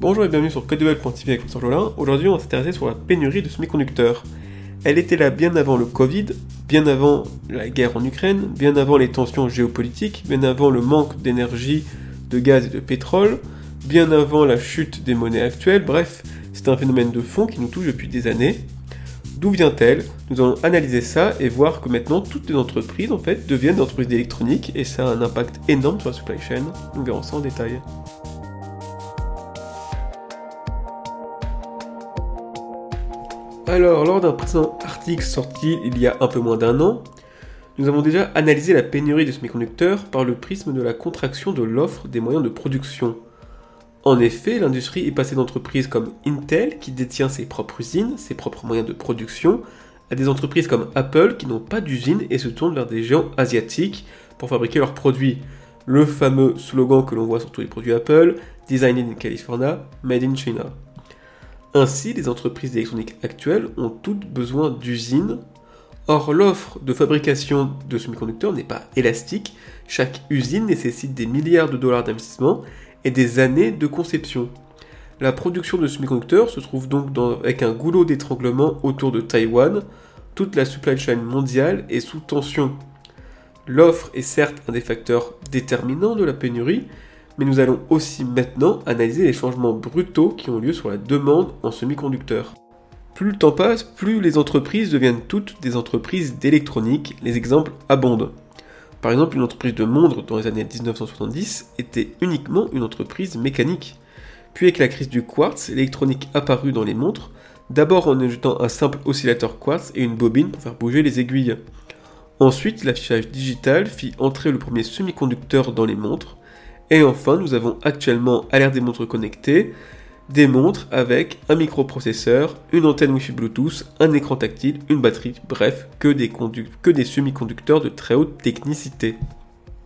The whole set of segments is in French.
Bonjour et bienvenue sur Codewell.tv avec François Jolin. Aujourd'hui, on va s'intéresser sur la pénurie de semi-conducteurs. Elle était là bien avant le Covid, bien avant la guerre en Ukraine, bien avant les tensions géopolitiques, bien avant le manque d'énergie, de gaz et de pétrole, bien avant la chute des monnaies actuelles. Bref, c'est un phénomène de fond qui nous touche depuis des années. D'où vient-elle? Nous allons analyser ça et voir que maintenant toutes les entreprises en fait deviennent des entreprises d'électronique et ça a un impact énorme sur la supply chain. Nous verrons ça en détail. Alors, lors d'un précédent article sorti il y a un peu moins d'un an, nous avons déjà analysé la pénurie de semi-conducteurs par le prisme de la contraction de l'offre des moyens de production. En effet, l'industrie est passée d'entreprises comme Intel, qui détient ses propres usines, ses propres moyens de production, à des entreprises comme Apple qui n'ont pas d'usine et se tournent vers des géants asiatiques pour fabriquer leurs produits. Le fameux slogan que l'on voit sur tous les produits Apple, Designed in California, Made in China. Ainsi, les entreprises d'électronique actuelles ont toutes besoin d'usines. Or, l'offre de fabrication de semi-conducteurs n'est pas élastique. Chaque usine nécessite des milliards de dollars d'investissement et des années de conception. La production de semi-conducteurs se trouve donc avec un goulot d'étranglement autour de Taïwan. Toute la supply chain mondiale est sous tension. L'offre est certes un des facteurs déterminants de la pénurie, mais nous allons aussi maintenant analyser les changements brutaux qui ont lieu sur la demande en semi-conducteurs. Plus le temps passe, plus les entreprises deviennent toutes des entreprises d'électronique, les exemples abondent. Par exemple, une entreprise de montres dans les années 1970 était uniquement une entreprise mécanique. Puis avec la crise du quartz, l'électronique apparut dans les montres, d'abord en ajoutant un simple oscillateur quartz et une bobine pour faire bouger les aiguilles. Ensuite, l'affichage digital fit entrer le premier semi-conducteur dans les montres, et enfin, nous avons actuellement à l'ère des montres connectées, des montres avec un microprocesseur, une antenne Wi-Fi Bluetooth, un écran tactile, une batterie, bref, que des, semi-conducteurs de très haute technicité.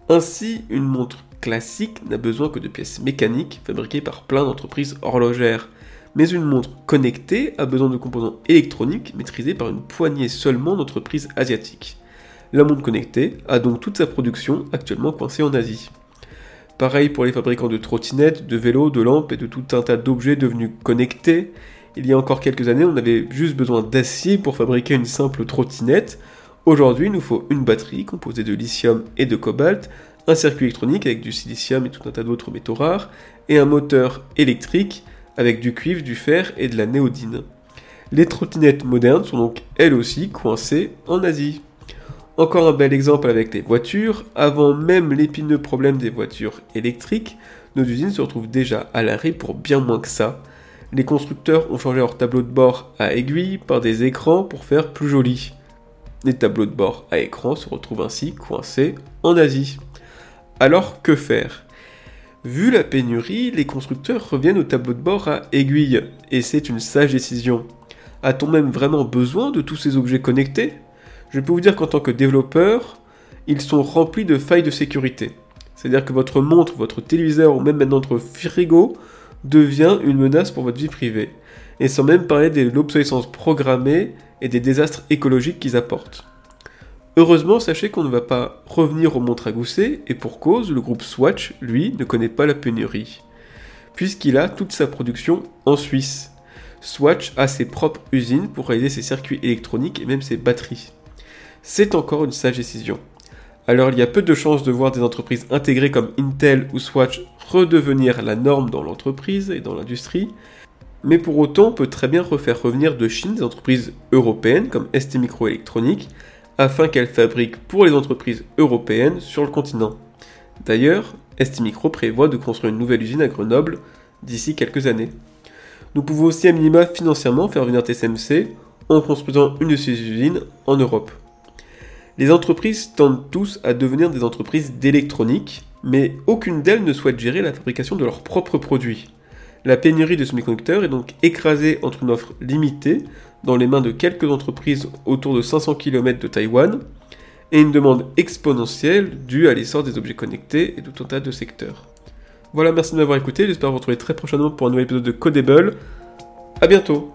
Ainsi, une montre classique n'a besoin que de pièces mécaniques fabriquées par plein d'entreprises horlogères. Mais une montre connectée a besoin de composants électroniques maîtrisés par une poignée seulement d'entreprises asiatiques. La montre connectée a donc toute sa production actuellement coincée en Asie. Pareil pour les fabricants de trottinettes, de vélos, de lampes et de tout un tas d'objets devenus connectés. Il y a encore quelques années, on avait juste besoin d'acier pour fabriquer une simple trottinette. Aujourd'hui, il nous faut une batterie composée de lithium et de cobalt, un circuit électronique avec du silicium et tout un tas d'autres métaux rares, et un moteur électrique avec du cuivre, du fer et de la néodyne. Les trottinettes modernes sont donc elles aussi coincées en Asie. Encore un bel exemple avec les voitures. Avant même l'épineux problème des voitures électriques, nos usines se retrouvent déjà à l'arrêt pour bien moins que ça. Les constructeurs ont changé leur tableau de bord à aiguille par des écrans pour faire plus joli. Les tableaux de bord à écran se retrouvent ainsi coincés en Asie. Alors que faire? Vu la pénurie, les constructeurs reviennent au tableau de bord à aiguille, et c'est une sage décision. A-t-on même vraiment besoin de tous ces objets connectés? Je peux vous dire qu'en tant que développeur, ils sont remplis de failles de sécurité. C'est-à-dire que votre montre, votre téléviseur ou même maintenant votre frigo devient une menace pour votre vie privée. Et sans même parler de l'obsolescence programmée et des désastres écologiques qu'ils apportent. Heureusement, sachez qu'on ne va pas revenir aux montres à gousset, et pour cause, le groupe Swatch, lui, ne connaît pas la pénurie, puisqu'il a toute sa production en Suisse. Swatch a ses propres usines pour réaliser ses circuits électroniques et même ses batteries c'est encore une sage décision. Alors il y a peu de chances de voir des entreprises intégrées comme Intel ou Swatch redevenir la norme dans l'entreprise et dans l'industrie, mais pour autant on peut très bien refaire revenir de Chine des entreprises européennes comme ST Microelectronics afin qu'elles fabriquent pour les entreprises européennes sur le continent. D'ailleurs, ST Micro prévoit de construire une nouvelle usine à Grenoble d'ici quelques années. Nous pouvons aussi à minima financièrement faire venir TSMC en construisant une de ces usines en Europe. Les entreprises tendent tous à devenir des entreprises d'électronique, mais aucune d'elles ne souhaite gérer la fabrication de leurs propres produits. La pénurie de semi-conducteurs est donc écrasée entre une offre limitée, dans les mains de quelques entreprises autour de 500 km de Taïwan, et une demande exponentielle due à l'essor des objets connectés et tout un tas de secteurs. Voilà, merci de m'avoir écouté, j'espère vous retrouver très prochainement pour un nouvel épisode de Codable. A bientôt